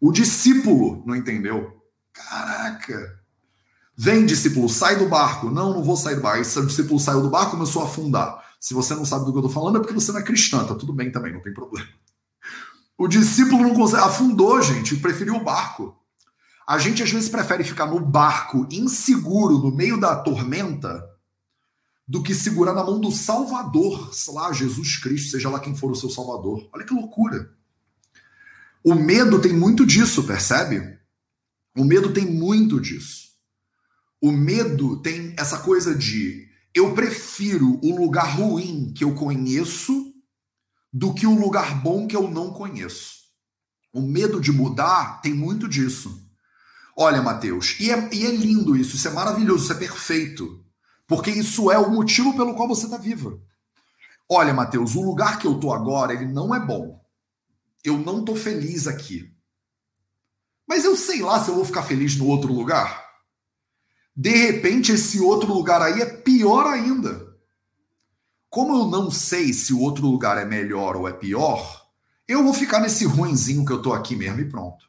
O discípulo não entendeu. Caraca! Vem, discípulo, sai do barco. Não, não vou sair do barco. Aí discípulo saiu do barco começou a afundar. Se você não sabe do que eu estou falando, é porque você não é cristã, tá tudo bem também, não tem problema. O discípulo não consegue. Afundou, gente, preferiu o barco. A gente às vezes prefere ficar no barco inseguro, no meio da tormenta, do que segurar na mão do Salvador, sei lá, Jesus Cristo, seja lá quem for o seu Salvador. Olha que loucura. O medo tem muito disso, percebe? O medo tem muito disso. O medo tem essa coisa de eu prefiro o lugar ruim que eu conheço do que o lugar bom que eu não conheço. O medo de mudar tem muito disso. Olha, Mateus, e é, e é lindo isso, isso é maravilhoso, isso é perfeito. Porque isso é o motivo pelo qual você está viva. Olha, Mateus, o lugar que eu tô agora, ele não é bom. Eu não tô feliz aqui. Mas eu sei lá se eu vou ficar feliz no outro lugar. De repente, esse outro lugar aí é pior ainda. Como eu não sei se o outro lugar é melhor ou é pior, eu vou ficar nesse ruinzinho que eu tô aqui mesmo e pronto.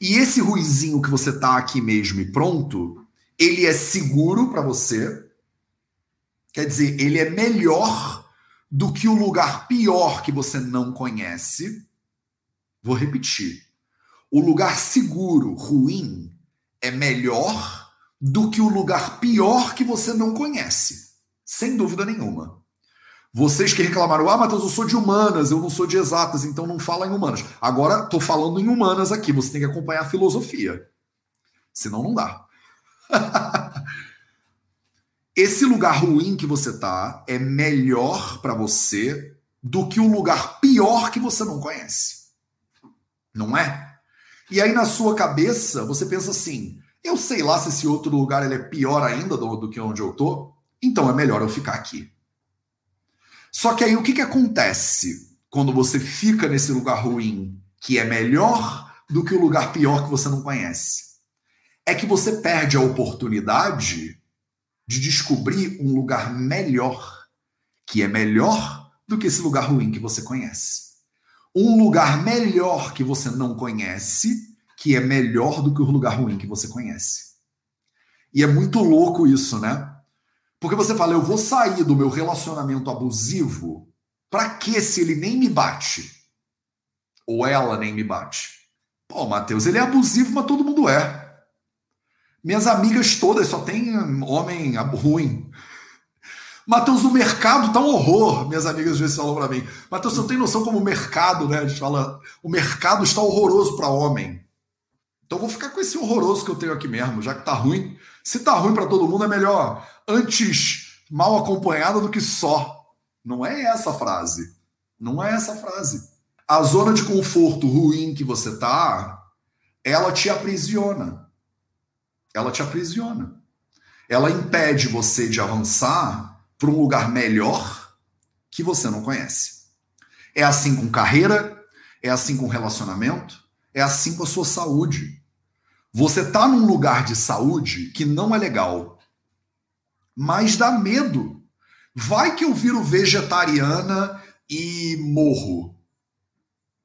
E esse ruizinho que você tá aqui mesmo e pronto, ele é seguro para você. Quer dizer, ele é melhor do que o lugar pior que você não conhece. Vou repetir. O lugar seguro, ruim, é melhor do que o lugar pior que você não conhece. Sem dúvida nenhuma. Vocês que reclamaram, ah, Matheus, eu sou de humanas, eu não sou de exatas, então não fala em humanas. Agora estou falando em humanas aqui, você tem que acompanhar a filosofia. Senão não dá. Esse lugar ruim que você tá é melhor para você do que o lugar pior que você não conhece. Não é? E aí na sua cabeça você pensa assim: eu sei lá se esse outro lugar ele é pior ainda do, do que onde eu tô, então é melhor eu ficar aqui. Só que aí o que, que acontece quando você fica nesse lugar ruim, que é melhor do que o lugar pior que você não conhece? é que você perde a oportunidade de descobrir um lugar melhor, que é melhor do que esse lugar ruim que você conhece. Um lugar melhor que você não conhece, que é melhor do que o lugar ruim que você conhece. E é muito louco isso, né? Porque você fala, eu vou sair do meu relacionamento abusivo, para que se ele nem me bate? Ou ela nem me bate? Pô, Matheus, ele é abusivo, mas todo mundo é. Minhas amigas todas só tem homem ruim. Matheus, o mercado tá um horror. Minhas amigas às vezes falam para mim. Matheus, você não tem noção como o mercado, né? A gente fala, o mercado está horroroso para homem. Então vou ficar com esse horroroso que eu tenho aqui mesmo, já que tá ruim. Se tá ruim para todo mundo, é melhor antes mal acompanhada do que só. Não é essa a frase. Não é essa a frase. A zona de conforto ruim que você tá, ela te aprisiona ela te aprisiona. Ela impede você de avançar para um lugar melhor que você não conhece. É assim com carreira, é assim com relacionamento, é assim com a sua saúde. Você está num lugar de saúde que não é legal, mas dá medo. Vai que eu viro vegetariana e morro.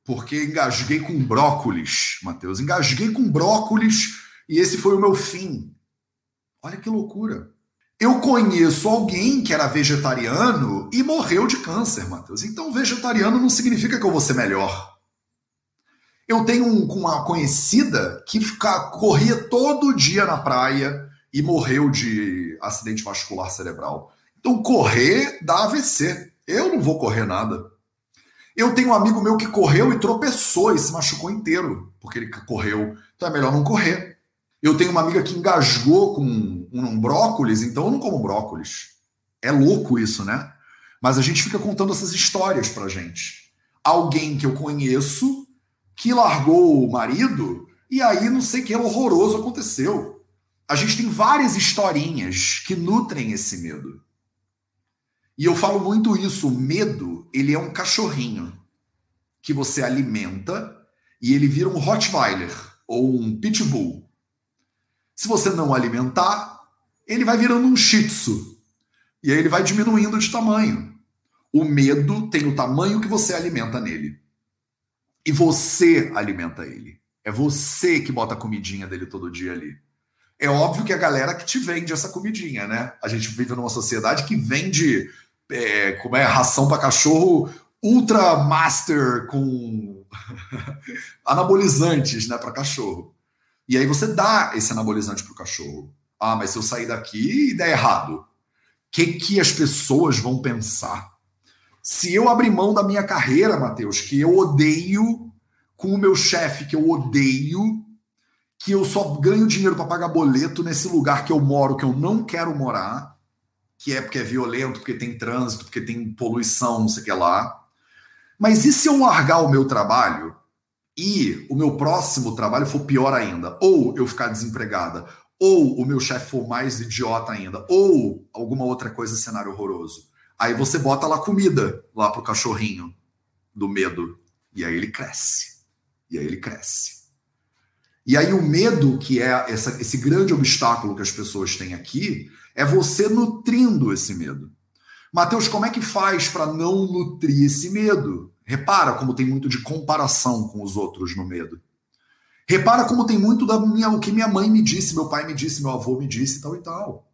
Porque engasguei com brócolis, Matheus. Engasguei com brócolis e esse foi o meu fim. Olha que loucura. Eu conheço alguém que era vegetariano e morreu de câncer, Matheus. Então, vegetariano não significa que eu vou ser melhor. Eu tenho um, uma conhecida que fica, corria todo dia na praia e morreu de acidente vascular cerebral. Então, correr dá AVC. Eu não vou correr nada. Eu tenho um amigo meu que correu e tropeçou e se machucou inteiro porque ele correu. Então é melhor não correr. Eu tenho uma amiga que engasgou com um, um brócolis, então eu não como brócolis. É louco isso, né? Mas a gente fica contando essas histórias pra gente. Alguém que eu conheço que largou o marido e aí não sei o que horroroso aconteceu. A gente tem várias historinhas que nutrem esse medo. E eu falo muito isso, o medo, ele é um cachorrinho que você alimenta e ele vira um Rottweiler ou um Pitbull. Se você não alimentar, ele vai virando um shih tzu. E aí ele vai diminuindo de tamanho. O medo tem o tamanho que você alimenta nele. E você alimenta ele. É você que bota a comidinha dele todo dia ali. É óbvio que a galera que te vende essa comidinha, né? A gente vive numa sociedade que vende é, como é ração para cachorro ultra master com anabolizantes, né, para cachorro. E aí você dá esse anabolizante para o cachorro. Ah, mas se eu sair daqui e der errado, o que, que as pessoas vão pensar? Se eu abrir mão da minha carreira, Matheus, que eu odeio, com o meu chefe que eu odeio, que eu só ganho dinheiro para pagar boleto nesse lugar que eu moro, que eu não quero morar, que é porque é violento, porque tem trânsito, porque tem poluição, não sei o que lá. Mas e se eu largar o meu trabalho e o meu próximo trabalho for pior ainda, ou eu ficar desempregada, ou o meu chefe for mais idiota ainda, ou alguma outra coisa, cenário horroroso. Aí você bota lá comida lá pro cachorrinho do medo. E aí ele cresce. E aí ele cresce. E aí o medo, que é essa, esse grande obstáculo que as pessoas têm aqui, é você nutrindo esse medo. Mateus, como é que faz para não nutrir esse medo? Repara como tem muito de comparação com os outros no medo. Repara como tem muito da minha, o que minha mãe me disse, meu pai me disse, meu avô me disse, tal e tal.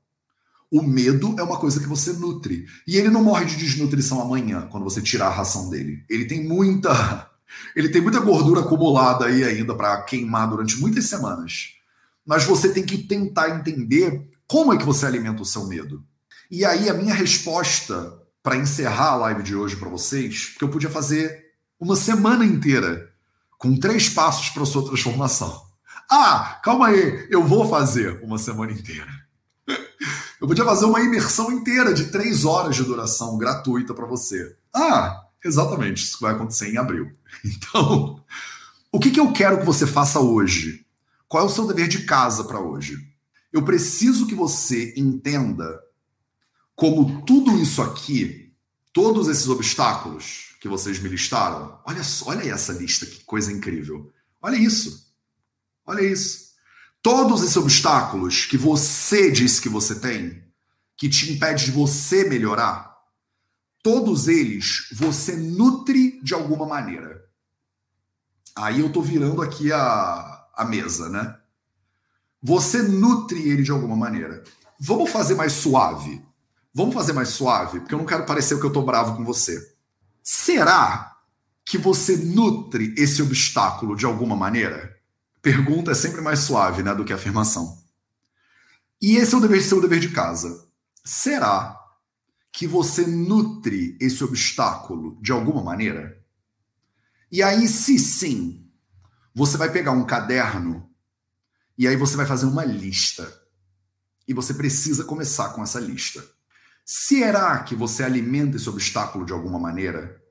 O medo é uma coisa que você nutre. E ele não morre de desnutrição amanhã, quando você tirar a ração dele. Ele tem muita. Ele tem muita gordura acumulada aí ainda para queimar durante muitas semanas. Mas você tem que tentar entender como é que você alimenta o seu medo. E aí a minha resposta para encerrar a live de hoje para vocês, porque eu podia fazer uma semana inteira com três passos para sua transformação. Ah, calma aí, eu vou fazer uma semana inteira. Eu podia fazer uma imersão inteira de três horas de duração gratuita para você. Ah, exatamente, isso vai acontecer em abril. Então, o que, que eu quero que você faça hoje? Qual é o seu dever de casa para hoje? Eu preciso que você entenda como tudo isso aqui, todos esses obstáculos que vocês me listaram, olha só, olha essa lista, que coisa incrível. Olha isso. Olha isso. Todos esses obstáculos que você disse que você tem, que te impede de você melhorar, todos eles você nutre de alguma maneira. Aí eu tô virando aqui a, a mesa, né? Você nutre ele de alguma maneira. Vamos fazer mais suave. Vamos fazer mais suave, porque eu não quero parecer que eu tô bravo com você. Será que você nutre esse obstáculo de alguma maneira? Pergunta é sempre mais suave, né, do que afirmação. E esse é o dever o dever de casa. Será que você nutre esse obstáculo de alguma maneira? E aí, se sim, você vai pegar um caderno e aí você vai fazer uma lista. E você precisa começar com essa lista. Será que você alimenta esse obstáculo de alguma maneira?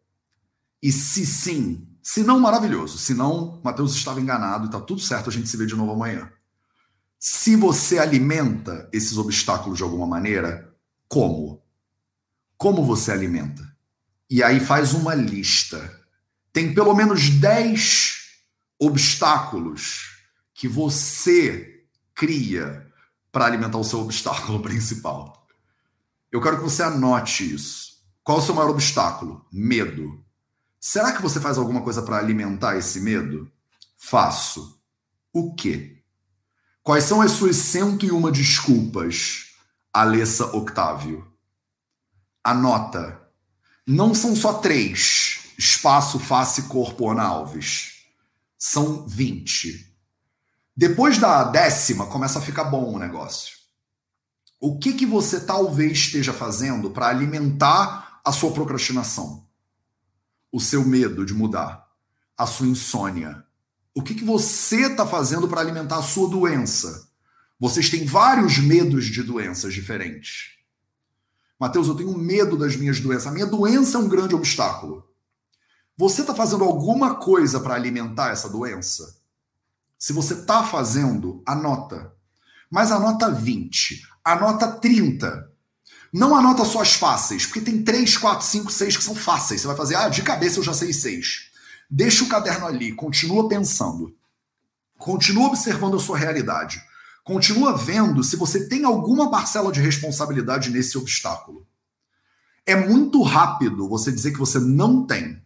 E se sim, se não, maravilhoso. Se não, Mateus estava enganado e está tudo certo, a gente se vê de novo amanhã. Se você alimenta esses obstáculos de alguma maneira, como? Como você alimenta? E aí faz uma lista tem pelo menos 10 obstáculos que você cria para alimentar o seu obstáculo principal. Eu quero que você anote isso. Qual é o seu maior obstáculo? Medo. Será que você faz alguma coisa para alimentar esse medo? Faço. O quê? Quais são as suas 101 desculpas, Alessa Octávio? Anota. Não são só três espaço, face, corpo, Ana Alves. São 20. Depois da décima, começa a ficar bom o negócio. O que, que você talvez esteja fazendo para alimentar a sua procrastinação? O seu medo de mudar? A sua insônia? O que, que você está fazendo para alimentar a sua doença? Vocês têm vários medos de doenças diferentes. Mateus, eu tenho medo das minhas doenças. A minha doença é um grande obstáculo. Você está fazendo alguma coisa para alimentar essa doença? Se você está fazendo, anota. Mas anota 20, anota 30. Não anota só as fáceis, porque tem 3, 4, 5, 6 que são fáceis. Você vai fazer, ah, de cabeça eu já sei 6. Deixa o caderno ali, continua pensando. Continua observando a sua realidade. Continua vendo se você tem alguma parcela de responsabilidade nesse obstáculo. É muito rápido você dizer que você não tem.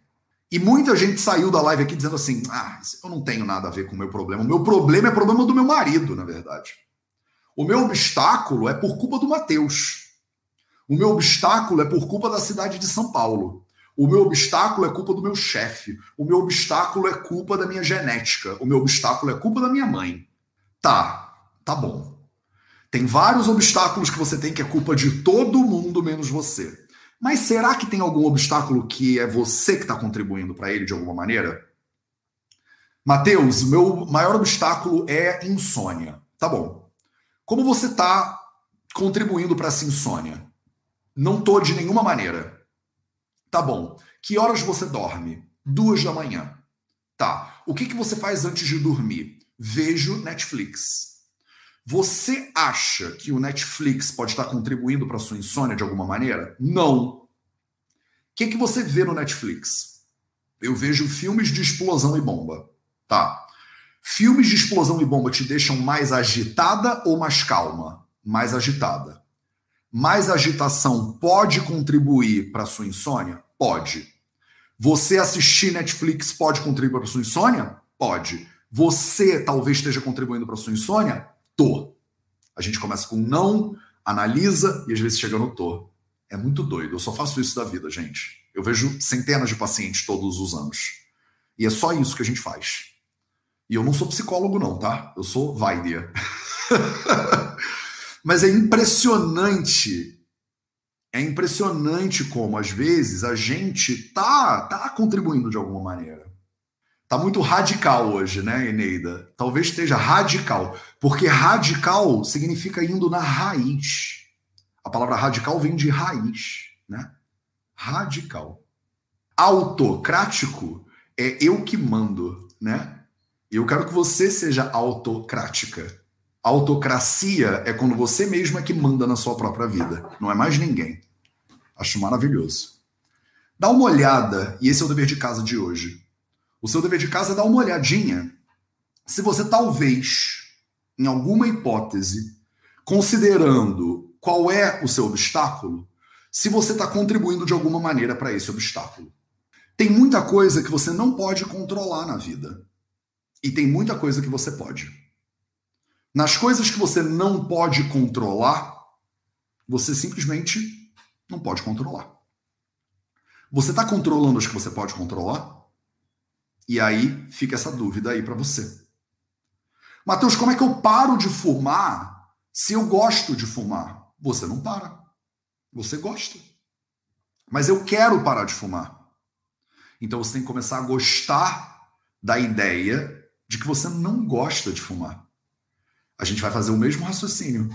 E muita gente saiu da live aqui dizendo assim: ah, eu não tenho nada a ver com o meu problema. O meu problema é problema do meu marido, na verdade. O meu obstáculo é por culpa do Mateus. O meu obstáculo é por culpa da cidade de São Paulo. O meu obstáculo é culpa do meu chefe. O meu obstáculo é culpa da minha genética. O meu obstáculo é culpa da minha mãe. Tá, tá bom. Tem vários obstáculos que você tem que é culpa de todo mundo menos você. Mas será que tem algum obstáculo que é você que está contribuindo para ele de alguma maneira? Mateus, meu maior obstáculo é insônia. Tá bom. Como você está contribuindo para essa insônia? Não tô de nenhuma maneira. Tá bom. Que horas você dorme? Duas da manhã. Tá. O que, que você faz antes de dormir? Vejo Netflix. Você acha que o Netflix pode estar contribuindo para sua insônia de alguma maneira? Não. O que, que você vê no Netflix? Eu vejo filmes de explosão e bomba. Tá. Filmes de explosão e bomba te deixam mais agitada ou mais calma? Mais agitada. Mais agitação pode contribuir para sua insônia? Pode. Você assistir Netflix pode contribuir para sua insônia? Pode. Você talvez esteja contribuindo para sua insônia? tô. A gente começa com não, analisa e às vezes chega no tô. É muito doido. Eu só faço isso da vida, gente. Eu vejo centenas de pacientes todos os anos. E é só isso que a gente faz. E eu não sou psicólogo, não, tá? Eu sou Weider. Mas é impressionante. É impressionante como, às vezes, a gente tá, tá contribuindo de alguma maneira. Tá muito radical hoje, né, Eneida? Talvez esteja radical, porque radical significa indo na raiz. A palavra radical vem de raiz, né? Radical. Autocrático é eu que mando, né? Eu quero que você seja autocrática. Autocracia é quando você mesma é que manda na sua própria vida, não é mais ninguém. Acho maravilhoso. Dá uma olhada, e esse é o dever de casa de hoje o seu dever de casa é dar uma olhadinha se você talvez, em alguma hipótese, considerando qual é o seu obstáculo, se você está contribuindo de alguma maneira para esse obstáculo. Tem muita coisa que você não pode controlar na vida. E tem muita coisa que você pode. Nas coisas que você não pode controlar, você simplesmente não pode controlar. Você está controlando as que você pode controlar? E aí fica essa dúvida aí para você. Mateus, como é que eu paro de fumar se eu gosto de fumar? Você não para. Você gosta. Mas eu quero parar de fumar. Então você tem que começar a gostar da ideia de que você não gosta de fumar. A gente vai fazer o mesmo raciocínio.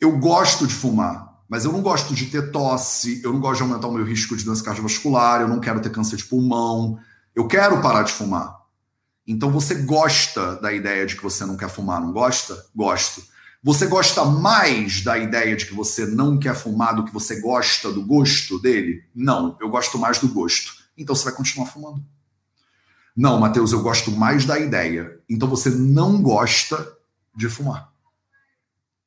Eu gosto de fumar, mas eu não gosto de ter tosse, eu não gosto de aumentar o meu risco de doença cardiovascular, eu não quero ter câncer de pulmão, eu quero parar de fumar. Então você gosta da ideia de que você não quer fumar, não gosta? Gosto. Você gosta mais da ideia de que você não quer fumar do que você gosta do gosto dele? Não, eu gosto mais do gosto. Então você vai continuar fumando. Não, Matheus, eu gosto mais da ideia. Então você não gosta de fumar.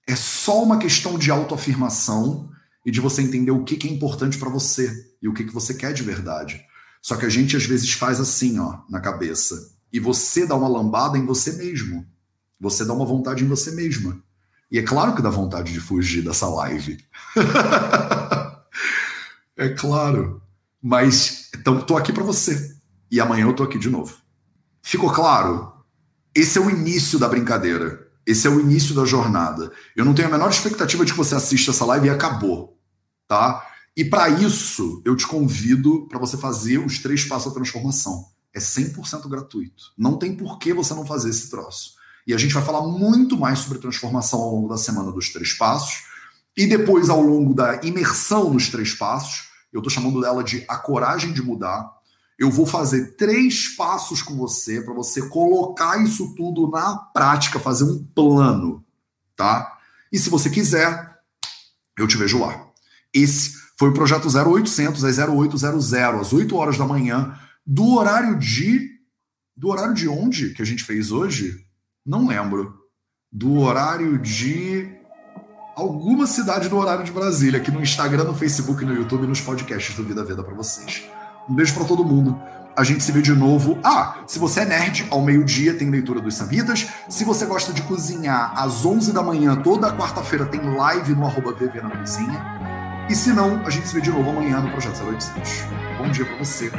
É só uma questão de autoafirmação e de você entender o que, que é importante para você e o que, que você quer de verdade. Só que a gente às vezes faz assim, ó, na cabeça. E você dá uma lambada em você mesmo. Você dá uma vontade em você mesma. E é claro que dá vontade de fugir dessa live. é claro. Mas então tô aqui para você. E amanhã eu tô aqui de novo. Ficou claro? Esse é o início da brincadeira. Esse é o início da jornada. Eu não tenho a menor expectativa de que você assista essa live e acabou, tá? E para isso, eu te convido para você fazer os três passos da transformação. É 100% gratuito. Não tem por que você não fazer esse troço. E a gente vai falar muito mais sobre transformação ao longo da semana dos três passos. E depois, ao longo da imersão nos três passos, eu estou chamando dela de a coragem de mudar. Eu vou fazer três passos com você para você colocar isso tudo na prática, fazer um plano, tá? E se você quiser, eu te vejo lá. Esse foi o projeto 0800 às 0800, às 8 horas da manhã, do horário de. Do horário de onde que a gente fez hoje? Não lembro. Do horário de alguma cidade do horário de Brasília, aqui no Instagram, no Facebook, no YouTube nos podcasts do Vida Veda para vocês. Um beijo para todo mundo. A gente se vê de novo. Ah, se você é nerd, ao meio-dia tem leitura dos Samhitas. Se você gosta de cozinhar, às 11 da manhã, toda quarta-feira tem live no arroba VV na cozinha. E se não, a gente se vê de novo amanhã no Projeto 0800. Bom dia para você.